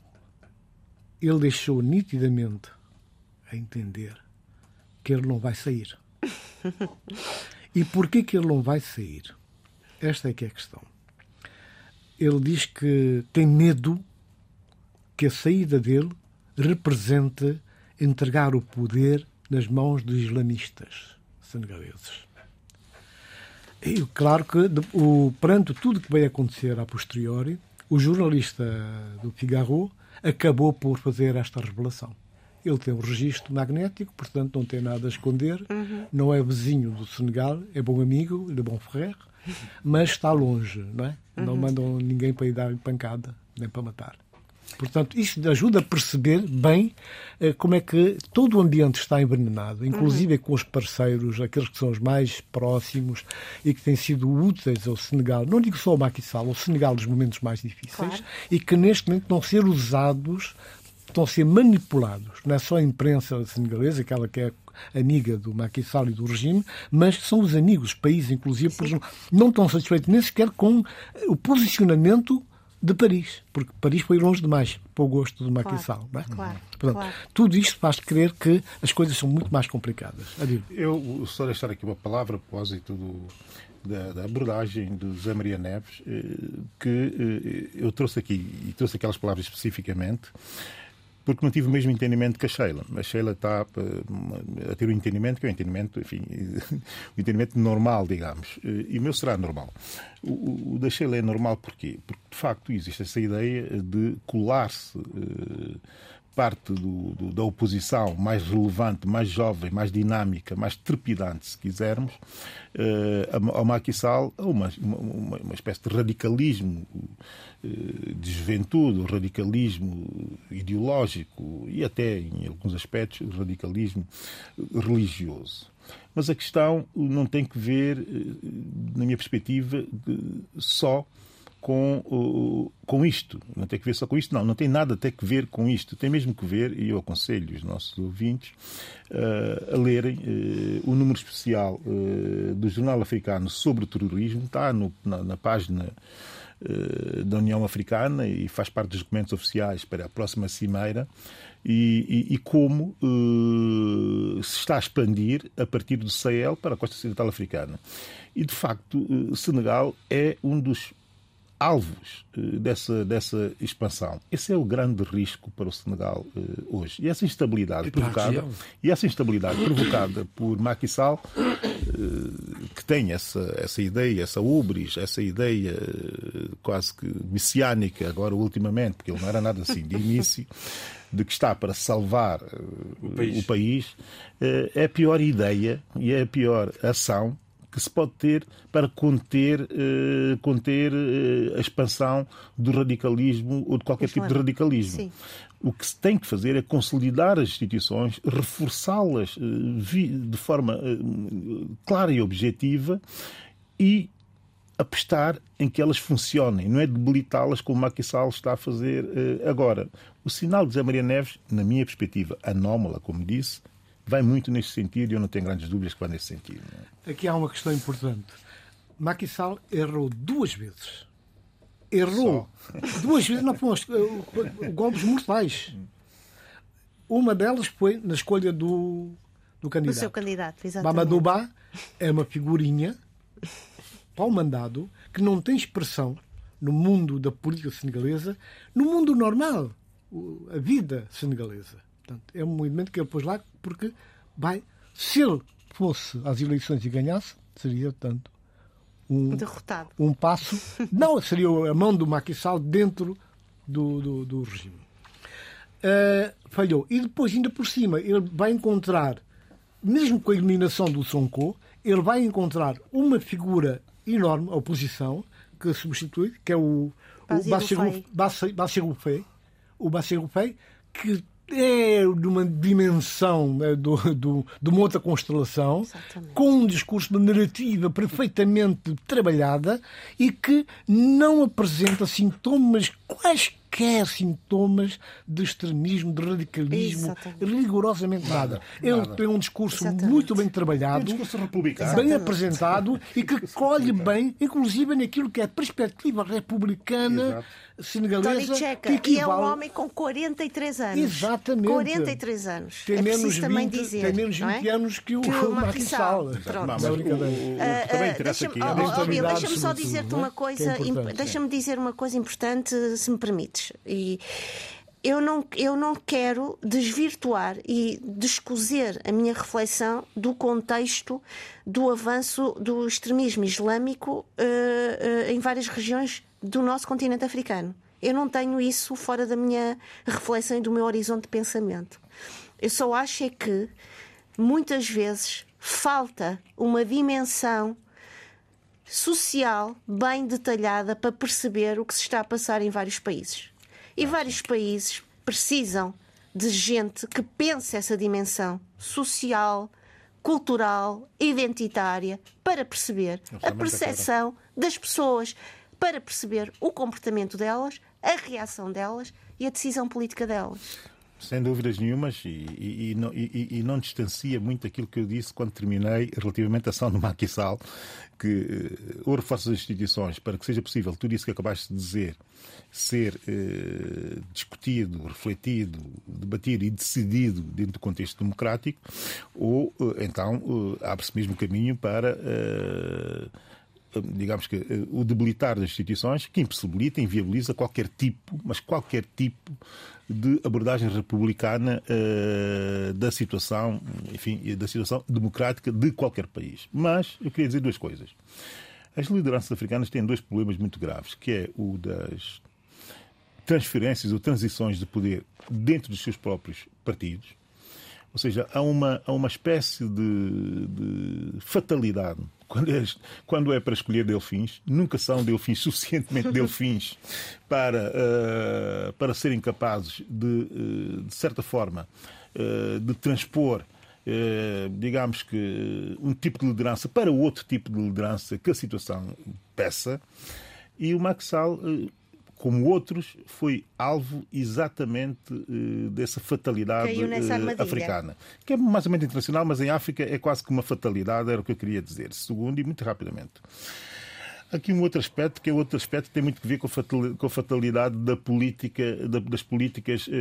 ele deixou nitidamente a entender que ele não vai sair. e porquê que ele não vai sair? Esta é que é a questão. Ele diz que tem medo que a saída dele represente entregar o poder nas mãos de islamistas senegaleses. E claro que, o, perante tudo que vai acontecer a posteriori, o jornalista do Figaro acabou por fazer esta revelação. Ele tem um registro magnético, portanto não tem nada a esconder. Uhum. Não é vizinho do Senegal, é bom amigo, é bom ferrer, mas está longe, não é? Uhum. Não mandam ninguém para ir dar pancada, nem para matar. Portanto, isto ajuda a perceber bem eh, como é que todo o ambiente está envenenado, inclusive uhum. com os parceiros, aqueles que são os mais próximos e que têm sido úteis ao Senegal, não digo só ao Macky Sall, ao Senegal nos momentos mais difíceis, claro. e que neste momento não ser usados estão a ser manipulados. Não é só a imprensa senegalesa, aquela que é amiga do Macky Sall e do regime, mas são os amigos, os países, inclusive, não estão satisfeitos nem sequer com o posicionamento de Paris, porque Paris foi longe demais para o gosto do Macky claro, Sall. Não é? claro, Portanto, claro. Tudo isto faz crer que as coisas são muito mais complicadas. Adeus. Eu só deixar aqui uma palavra a propósito do, da, da, abordagem do José Maria Neves, eh, que eh, eu trouxe aqui, e trouxe aquelas palavras especificamente, porque não tive o mesmo entendimento que a Sheila. A Sheila está eh, a ter um entendimento que é um entendimento, enfim, o entendimento normal, digamos. E o meu será normal. O, o da Sheila é normal porquê? Porque, de facto, existe essa ideia de colar-se eh, parte do, do, da oposição mais relevante, mais jovem, mais dinâmica, mais trepidante, se quisermos, uh, ao Macky Sall, uma, uma, uma espécie de radicalismo uh, de juventude, radicalismo ideológico e até, em alguns aspectos, radicalismo religioso. Mas a questão não tem que ver, uh, na minha perspectiva, só com, com isto. Não tem que ver só com isto, não. Não tem nada até que ver com isto. Tem mesmo que ver, e eu aconselho os nossos ouvintes uh, a lerem uh, o número especial uh, do Jornal Africano sobre o terrorismo. Está no, na, na página da União Africana e faz parte dos documentos oficiais para a próxima cimeira. E, e, e, como uh, se está a expandir a partir do Sahel para a costa ocidental africana. E, de facto, uh, Senegal é um dos alvos uh, dessa, dessa expansão. Esse é o grande risco para o Senegal hoje. E essa instabilidade e provocada e essa instabilidade provocada por Macky Sall, que tem essa, essa ideia, essa ubris, essa ideia quase que messiânica, agora ultimamente, porque ele não era nada assim de início, de que está para salvar o país, o país é a pior ideia e é a pior ação que se pode ter para conter, eh, conter eh, a expansão do radicalismo ou de qualquer tipo de radicalismo. Sim. O que se tem que fazer é consolidar as instituições, reforçá-las eh, de forma clara e objetiva e apostar em que elas funcionem, não é debilitá-las como o Macky Sall está a fazer agora. O sinal de Zé Maria Neves, na minha perspectiva anómala, como disse, vai muito nesse sentido e eu não tenho grandes dúvidas que vai nesse sentido. É? Aqui há uma questão importante. Macky Sall errou duas vezes. Errou Só. duas vezes, não, pô, golpes mortais. Uma delas foi na escolha do, do candidato. O seu candidato, exatamente. Mamadou é uma figurinha para o mandado que não tem expressão no mundo da política senegalesa, no mundo normal a vida senegalesa. Portanto, é um movimento que ele pôs lá porque vai, se ele fosse às eleições e ganhasse, seria, portanto, um, Derrotado. um passo. Não, seria a mão do Macky Sall dentro do, do, do regime. Uh, falhou. E depois, ainda por cima, ele vai encontrar, mesmo com a eliminação do Sonko, ele vai encontrar uma figura enorme, a oposição, que substitui, que é o, o Bassirou Faye, o Faye, que é de uma dimensão né, do, do, de uma outra constelação, Exatamente. com um discurso, uma narrativa perfeitamente trabalhada e que não apresenta sintomas quaisquer quaisquer sintomas de extremismo, de radicalismo, Exatamente. rigorosamente nada. Ele nada. tem um discurso Exatamente. muito bem trabalhado, um discurso republicano. bem apresentado e que colhe bem, inclusive naquilo que é a perspectiva republicana Exato. senegalesa. Checa, que é um homem com 43 anos. Exatamente. 43 anos. Tem é menos 20, também dizer, tem menos 20 é? anos que o, que o Macky Sall. Deixa-me só dizer-te uma coisa, deixa-me dizer uma coisa importante, se me permites. E eu não, eu não quero desvirtuar e descozer a minha reflexão do contexto do avanço do extremismo islâmico uh, uh, em várias regiões do nosso continente africano. Eu não tenho isso fora da minha reflexão e do meu horizonte de pensamento. Eu só acho é que muitas vezes falta uma dimensão social bem detalhada para perceber o que se está a passar em vários países. E vários países precisam de gente que pense essa dimensão social, cultural, identitária, para perceber a percepção das pessoas, para perceber o comportamento delas, a reação delas e a decisão política delas. Sem dúvidas nenhumas, e, e, e, não, e, não, distancia muito aquilo que eu disse quando terminei relativamente à ação do Macky Sall, que uh, ou reforça as instituições para que seja possível tudo isso que acabaste de dizer ser uh, discutido, refletido, debatido e decidido dentro do contexto democrático, ou uh, então abre-se mesmo caminho para digamos que o debilitar das instituições que impossibilita, inviabiliza qualquer tipo, mas qualquer tipo de abordagem republicana uh, da situação, enfim, da situação democrática de qualquer país. Mas eu queria dizer duas coisas. As lideranças africanas têm dois problemas muito graves, que é o das transferências ou transições de poder dentro dos seus próprios partidos. Ou seja, há uma, há uma espécie de, de fatalidade quando é, quando é para escolher delfins, nunca são delfins suficientemente delfins para, uh, para serem capazes de, uh, de certa forma, uh, de transpor digamos que um tipo de liderança para outro tipo de liderança que a situação peça. E o Sall como outros, foi alvo exatamente uh, dessa fatalidade uh, africana. Que é mais ou menos internacional, mas em África é quase que uma fatalidade, era o que eu queria dizer. Segundo, e muito rapidamente. Aqui um outro aspecto, que é outro aspecto que tem muito a ver com a fatalidade da política, das políticas uh,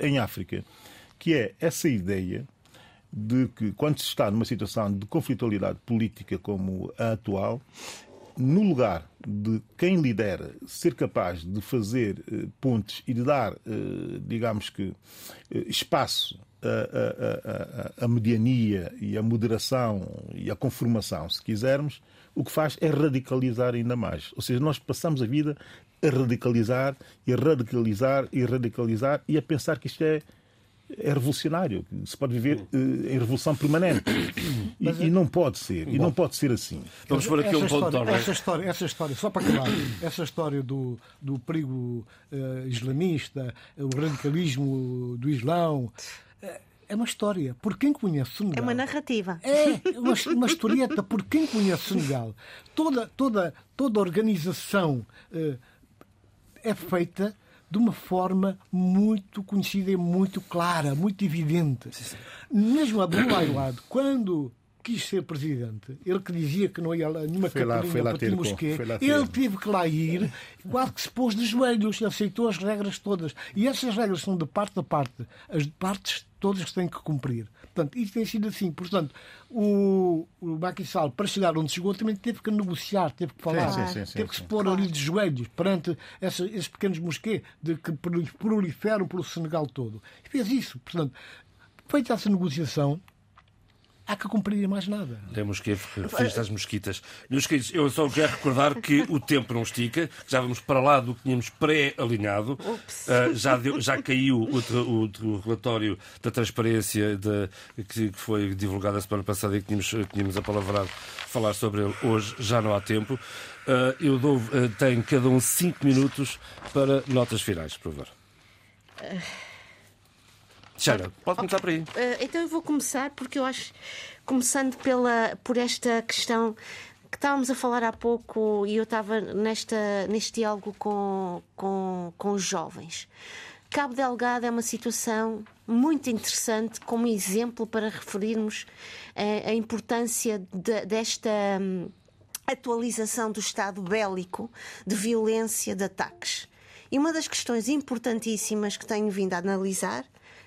em África, que é essa ideia de que quando se está numa situação de conflitualidade política como a atual, no lugar de quem lidera ser capaz de fazer eh, pontes e de dar, eh, digamos que, eh, espaço à, mediania e à moderação e à conformação, se quisermos, o que faz é radicalizar ainda mais. Ou seja, nós passamos a vida a radicalizar e a radicalizar e a radicalizar e a pensar que isto é é revolucionário. Se pode viver uh, em revolução permanente. E, e, não pode ser. Bom, e não pode ser assim. Vamos por aqui um ponto história, essa história, essa história, só para acabar, essa história do, do perigo uh, islamista, o radicalismo do Islão. Uh, é uma história. Por quem conhece Senegal. É uma narrativa. É uma, uma historieta. Por quem conhece Senegal. Toda, toda, toda organização uh, é feita de uma forma muito conhecida e muito clara, muito evidente. Sim, sim. Mesmo Iwad, quando quis ser presidente, ele que dizia que não ia lá nenhuma foi lá, foi lá ter Mosquê, ele teve que lá ir, quase que se pôs de joelhos, aceitou as regras todas. E essas regras são de parte a parte, as partes todas que têm que cumprir. Portanto, isso tem sido assim. Portanto, o, o Macky Sall, para chegar onde chegou, também teve que negociar, teve que falar, sim, sim, sim, teve que se pôr ali de joelhos perante essa, esses pequenos mosquês de que proliferam pelo Senegal todo. E fez isso. Portanto, feita essa negociação, há que cumprir mais nada. Temos que referir às mosquitas. Meus queridos, eu só quero recordar que o tempo não estica, que já vamos para lá do que tínhamos pré-alinhado. Uh, já, deu, já caiu o, o, o, relatório da transparência de, que, que, foi divulgado a semana passada e que tínhamos, tínhamos apalavrado falar sobre ele hoje, já não há tempo. Uh, eu dou, uh, tenho cada um cinco minutos para notas finais, por favor. Xara, pode começar por aí. Uh, então eu vou começar porque eu acho, começando pela, por esta questão que estávamos a falar há pouco e eu estava nesta, neste diálogo com, com, com os jovens. Cabo Delgado é uma situação muito interessante como exemplo para referirmos a, eh, a importância de, desta um, atualização do estado bélico de violência, de ataques. E uma das questões importantíssimas que tenho vindo a analisar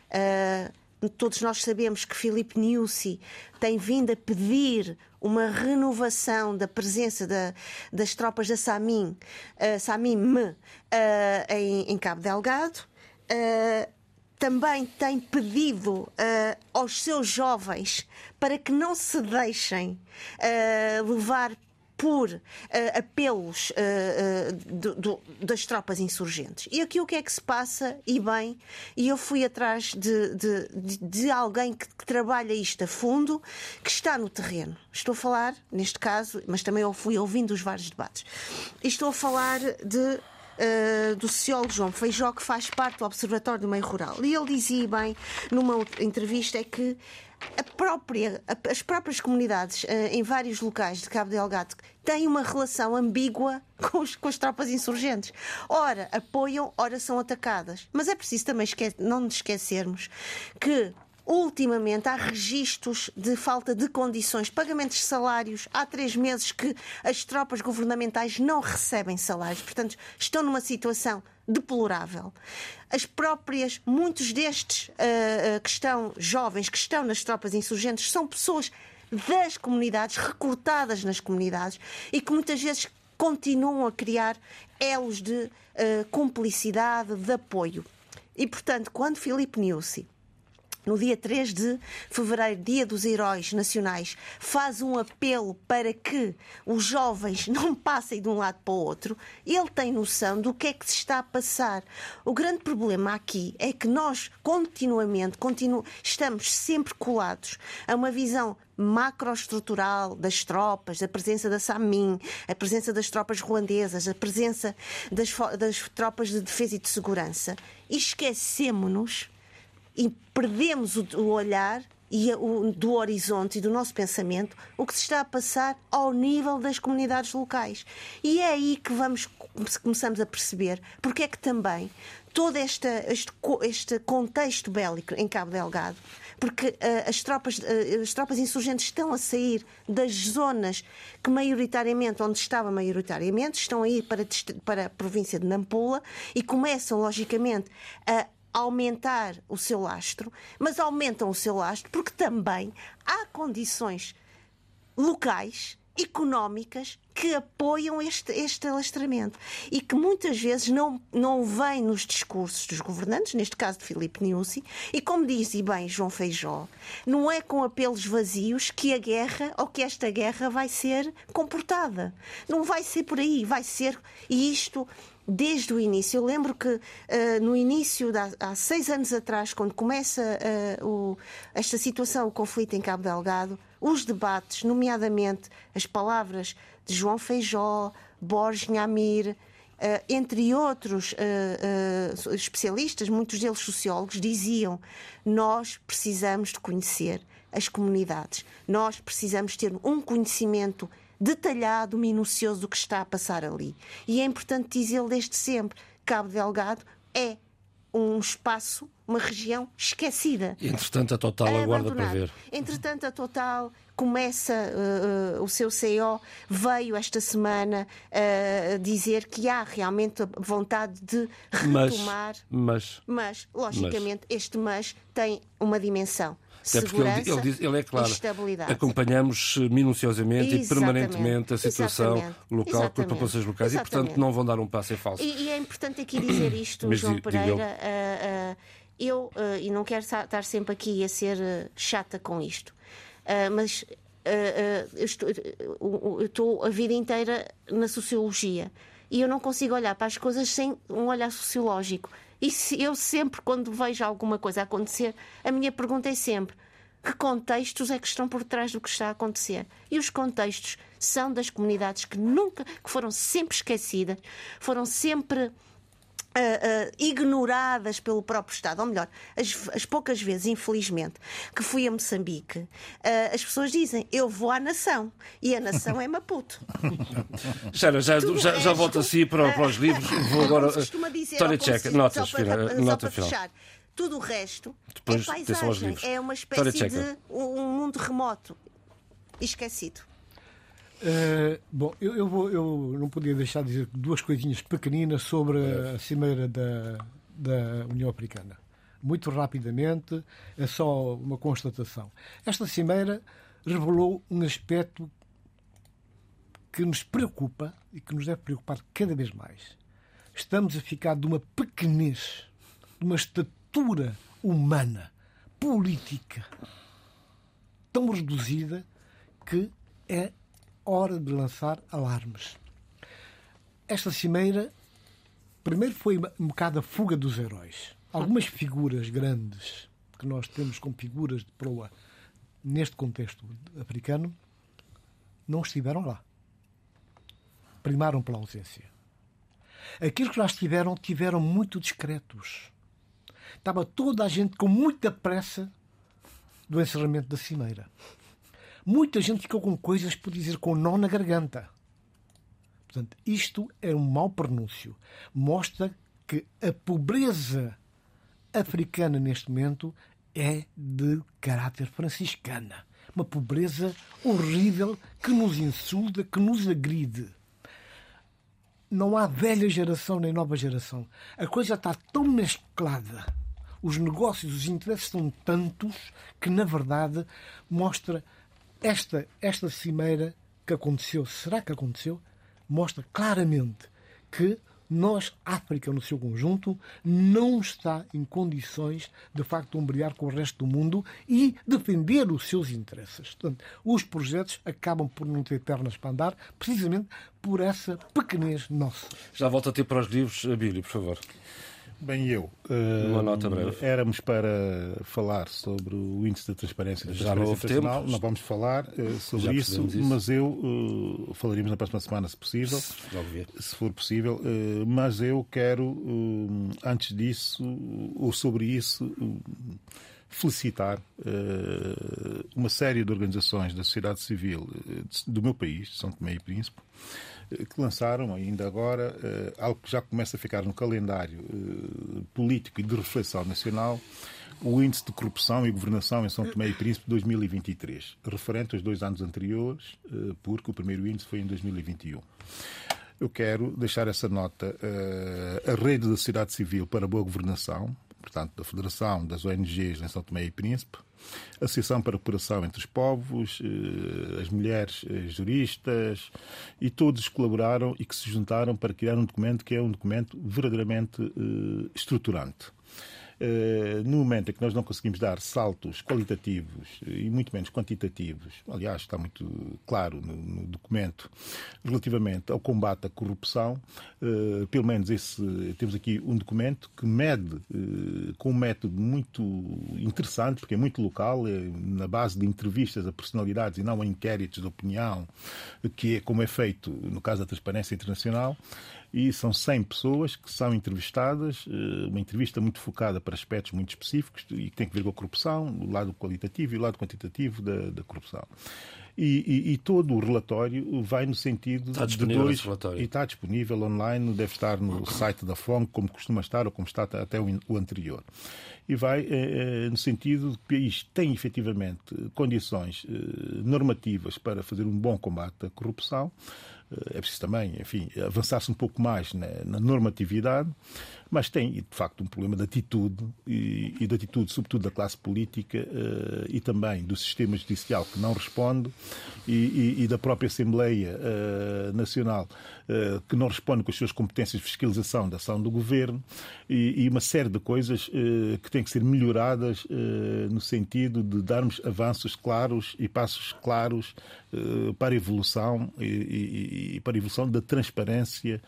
Uh, todos nós sabemos que Filipe Niusi tem vindo a pedir uma renovação da presença da, das tropas da Samim, uh, Samim uh, em, em, Cabo Delgado. Uh, também tem pedido aos seus jovens para que não se deixem levar por uh, apelos uh, do, do, das tropas insurgentes. E aqui o que é que se passa? E bem, e eu fui atrás de, de, de, alguém que, que, trabalha isto a fundo, que está no terreno. Estou a falar, neste caso, mas também eu fui ouvindo os vários debates, estou a falar de Uh, do sociólogo João Feijó, que faz parte do Observatório do Meio Rural. E ele dizia bem, numa entrevista, é que própria, as próprias comunidades eh, em vários locais de Cabo Delgado têm uma relação ambígua com, os, com as tropas insurgentes. Ora apoiam, ora são atacadas. Mas é preciso também esque não nos esquecermos que Ultimamente há registros de falta de condições, pagamentos de salários. Há três meses que as tropas governamentais não recebem salários. Portanto, estão numa situação deplorável. As próprias, muitos destes uh, que estão jovens, que estão nas tropas insurgentes, são pessoas das comunidades, recrutadas nas comunidades e que muitas vezes continuam a criar elos de uh, cumplicidade, de apoio. E, portanto, quando Filipe Niusi no dia 3 de fevereiro, Dia dos Heróis Nacionais, faz um apelo para que os jovens não passem de um lado para o outro, ele tem noção do que é que se está a passar. O grande problema aqui é que nós continuamente continu estamos sempre colados a uma visão macroestrutural das tropas, a presença da SAMIN, a presença das tropas ruandesas, a presença das, das tropas de defesa e de segurança. E esquecemos-nos e perdemos o, olhar e o, do horizonte e do nosso pensamento o que se está a passar ao nível das comunidades locais. E é aí que vamos começamos a perceber porque é que também todo esta, este, este contexto bélico em Cabo Delgado, porque uh, as, tropas, uh, as tropas insurgentes estão a sair das zonas que maioritariamente, onde estava maioritariamente, estão a ir para, para a província de Nampula e começam, logicamente, a aumentar o seu lastro, mas aumentam o seu lastro porque também há condições locais económicas que apoiam este, este alastramento e que muitas vezes não, não vem nos discursos dos governantes, neste caso de Filipe Niusi, e como diz e bem João Feijó, não é com apelos vazios que a guerra ou que esta guerra vai ser comportada. Não vai ser por aí, vai ser, e isto desde o início. Eu lembro que uh, no início, há seis anos atrás, quando começa uh, o, esta situação, o conflito em Cabo Delgado, os debates, nomeadamente as palavras de João Feijó, Borges Nhamir, Uh, entre outros uh, uh, especialistas, muitos deles sociólogos, diziam: nós precisamos de conhecer as comunidades, nós precisamos ter um conhecimento detalhado, minucioso do que está a passar ali. E é importante dizê-lo desde sempre: Cabo Delgado é um espaço, uma região esquecida. Entretanto, a Total aguarda para ver. Entretanto, a Total começa uh, uh, o seu CEO veio esta semana uh, dizer que há realmente vontade de retomar. Mas, mas, mas logicamente, mas. este mas tem uma dimensão. Até porque ele, ele, diz, ele é claro, acompanhamos minuciosamente Exatamente. e permanentemente a situação Exatamente. local Exatamente. com as populações locais e, portanto, não vão dar um passo em falso. E, e é importante aqui dizer isto, Mas, João Pereira. Uh, uh, eu, uh, e não quero estar sempre aqui a ser chata com isto, mas eu estou a vida inteira na sociologia e eu não consigo olhar para as coisas sem um olhar sociológico. E se eu sempre, quando vejo alguma coisa acontecer, a minha pergunta é sempre: que contextos é que estão por trás do que está a acontecer? E os contextos são das comunidades que nunca, que foram sempre esquecidas, foram sempre Uh, uh, ignoradas pelo próprio Estado. Ou melhor, as, as, poucas vezes, infelizmente, que fui a Moçambique, uh, as pessoas dizem eu vou à nação e a nação é Maputo. Sara, já, já, já volto assim para, para os livros. Vou agora. História Tcheca, notas, só para, nota final. Fechar. Tudo o resto Depois, é paisagem, é uma espécie de um mundo remoto esquecido. Uh, bom, eu, eu, vou, eu não podia deixar de dizer duas coisinhas pequeninas sobre a cimeira da, da União Africana. Muito rapidamente, é só uma constatação. Esta cimeira revelou um aspecto que nos preocupa e que nos deve preocupar cada vez mais. Estamos a ficar de uma pequenez, de uma estatura humana, política, tão reduzida que é hora de lançar alarmes. Esta cimeira, primeiro, foi um bocado a fuga dos heróis. Algumas figuras grandes que nós temos como figuras de proa neste contexto africano não estiveram lá. Primaram pela ausência. Aqueles que lá estiveram, tiveram muito discretos. Estava toda a gente com muita pressa do encerramento da cimeira. Muita gente ficou com coisas, por dizer, com nó na garganta. Portanto, isto é um mau pronúncio. Mostra que a pobreza africana neste momento é de caráter franciscana. Uma pobreza horrível que nos insulta, que nos agride. Não há velha geração nem nova geração. A coisa está tão mesclada. Os negócios, os interesses são tantos que, na verdade, mostra esta, esta cimeira que aconteceu, será que aconteceu? Mostra claramente que nós, África no seu conjunto, não está em condições, de facto, de ombrear com o resto do mundo e defender os seus interesses. Portanto, os projetos acabam por não ter pernas para andar, precisamente por essa pequenez nossa. Já volto a ter para os livros, Bíblia, por favor. Bem, eu. Uma nota breve. Éramos para falar sobre o índice de transparência da Já não internacional. Não vamos falar uh, sobre isso, isso, mas eu uh, falaríamos na próxima semana, se possível. Se, for possível. Uh, mas eu quero, antes disso, ou sobre isso, felicitar uma série de organizações da sociedade civil do meu país, São Tomé e Príncipe, que lançaram ainda agora algo que já começa a ficar no calendário político e de reflexão nacional, o índice de corrupção e governação em São Tomé e Príncipe 2023, referente aos dois anos anteriores, eh, porque o primeiro índice foi em 2021. Eu quero deixar essa nota. Eh, a rede da sociedade civil para a boa governação, portanto, da Federação das ONGs em São Tomé e Príncipe, Associação para a Cooperação entre os Povos, eh, as mulheres juristas e todos colaboraram e que se juntaram para criar um documento que é um documento verdadeiramente estruturante. eh, no momento em que nós não conseguimos dar saltos qualitativos e muito menos quantitativos, aliás, está muito claro no, no documento, relativamente ao combate à corrupção, eh, pelo menos esse, temos aqui um documento que mede eh, com um método muito interessante, porque é muito local, é na base de entrevistas a personalidades e não a inquéritos de opinião, que é como é feito no caso da Transparência Internacional e são 100 pessoas que são entrevistadas, eh, uma entrevista muito focada para aspectos muito específicos e que tem que ver com a corrupção, o lado qualitativo e o lado quantitativo da, da corrupção. E, e, e, todo o relatório vai no sentido está de dois. E está disponível online, deve estar no site da FONG, como costuma estar ou como está até o, o anterior. E vai eh, no sentido de que o país tem efetivamente condições eh, normativas para fazer um bom combate à corrupção é preciso também, enfim, avançar-se um pouco mais na, na, normatividade, mas tem, de facto, um problema de atitude e, e de atitude, sobretudo, da classe política uh, e também do sistema judicial que não responde e, e, e da própria Assembleia uh, Nacional uh, que não responde com as suas competências de fiscalização da ação do governo e, uma série de coisas que têm que ser melhoradas no sentido de darmos avanços claros e passos claros para a evolução e, para a evolução da transparência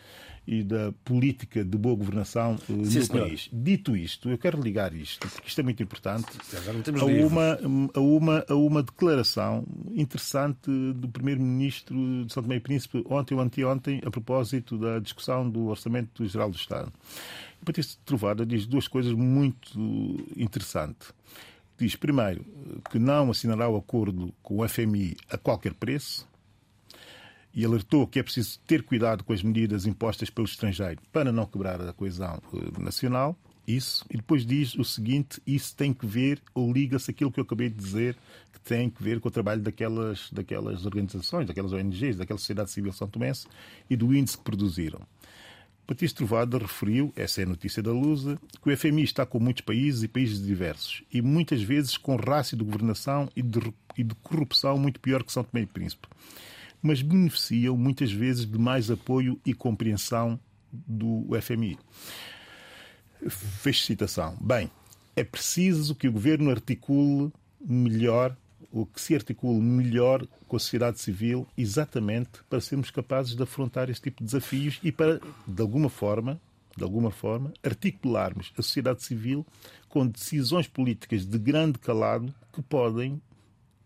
e da política de boa governação no senhor. país. Dito isto, eu quero ligar isto, porque isto é muito importante, a uma, a, uma, a uma declaração interessante do Primeiro-Ministro de São Tomé e Príncipe ontem ou anteontem, a propósito da discussão do Orçamento Geral do Estado. O Patrício Trovada diz duas coisas muito interessantes. Diz, primeiro, que não assinará o acordo com o FMI a qualquer preço, e alertou que é preciso ter cuidado com as medidas impostas pelo estrangeiro para não quebrar a coesão eh, nacional. Isso. E depois diz o seguinte: isso tem que ver, ou liga-se aquilo que eu acabei de dizer, que tem que ver com o trabalho daquelas, daquelas organizações, daquelas ONGs, daquela sociedade civil são tomense e do índice que produziram. Patrício Trovada referiu, essa é a notícia da Lusa, que o FMI está com muitos países e países diversos e muitas vezes com rácio de governação e de, e de corrupção muito pior que São Tomé e Príncipe mas beneficiam muitas vezes de mais apoio e compreensão do FMI. Fez citação. Bem, é preciso que o governo articule melhor, ou que se articule melhor com a sociedade civil, exatamente para sermos capazes de afrontar esse tipo de desafios e para, de alguma forma, de alguma forma, articularmos a sociedade civil com decisões políticas de grande calado que podem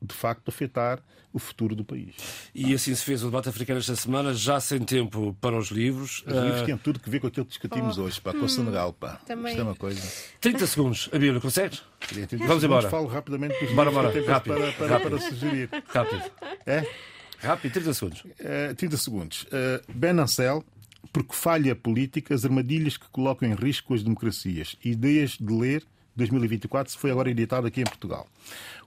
de facto afetar o futuro do país. E assim se fez o debate africano esta semana, já sem tempo para os livros. Os livros uh... têm tudo que ver com aquilo que discutimos oh. hoje, pá, com o hum, Senegal. Pá. Também. Isto é uma coisa. 30 segundos, a Bíblia, consegues? Vamos embora. Falo rapidamente dos bora, bora. Rápido, para, para, rápido. para sugerir. Rápido. É? Rápido, 30 segundos. Uh, eh, 30 segundos. Uh, ben Ancel, porque falha política, as armadilhas que colocam em risco as democracias. Ideias de ler 2024, foi agora editado aqui em Portugal.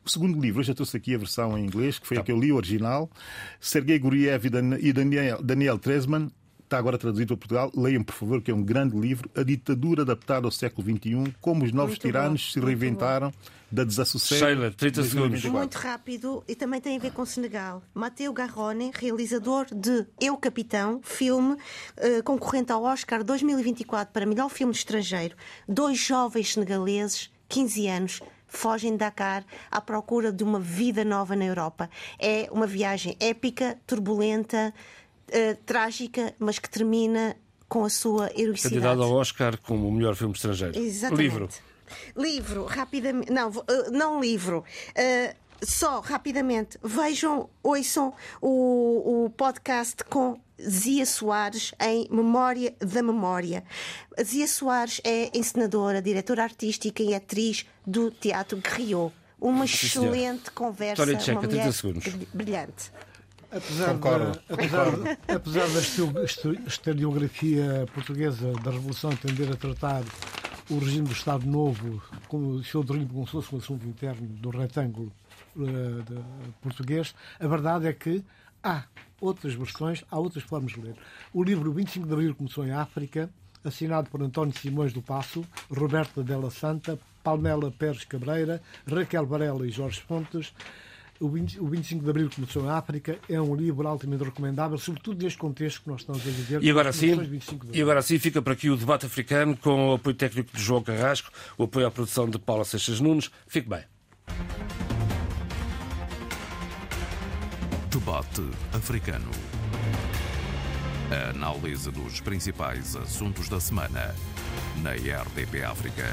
O segundo livro, eu já trouxe aqui a versão em inglês, que foi tá. a que eu li, original. Sergei Guriev e Daniel, Daniel Tresman, está agora traduzido para Portugal. Leiam, por favor, que é um grande livro. A ditadura adaptada ao século XXI, como os novos Muito tiranos bom. se reinventaram da desassossego. Sheila, 30 segundos. Muito rápido e também tem a ver com o Senegal. Mateo Garrone, realizador de Eu Capitão, filme eh, concorrente ao Oscar 2024 para melhor filme estrangeiro. Dois jovens senegaleses, 15 anos, fogem de Dakar à procura de uma vida nova na Europa. É uma viagem épica, turbulenta, uh, trágica, mas que termina com a sua heroicidade. Candidato ao Oscar como o melhor filme estrangeiro. Exatamente. Livro. Livro, rapidamente. Não, uh, não livro. Uh, só rapidamente, vejam, ouçam o, o podcast com Zia Soares em Memória da Memória. Zia Soares é encenadora, diretora artística e atriz do Teatro Griot. Uma Sim, excelente conversa, Vitória Tcheca, uma 30 mulher segundos. brilhante. Apesar Concordo, da, apesar, apesar da histo- histo- historiografia portuguesa da Revolução tender a tratar o regime do Estado Novo como o seu regime como se fosse um assunto interno do retângulo eh, de- português, a verdade é que há outras versões, há outras formas de ler. O livro 25 de Abril começou em África, assinado por António Simões do Passo, Roberta Della Santa, Palmela Pérez Cabreira, Raquel Varela e Jorge Fontes, o 20 o 25 de Abril começou em África é um livro altamente recomendável, sobretudo neste contexto que nós estamos a viver. E agora sim, comemorações 25 de e agora sim fica por aqui o debate africano com o apoio técnico de João Carrasco, o apoio à produção de Paula Seixas Nunes. Fique bem. Debate africano. A análise dos principais assuntos da semana na RDP África.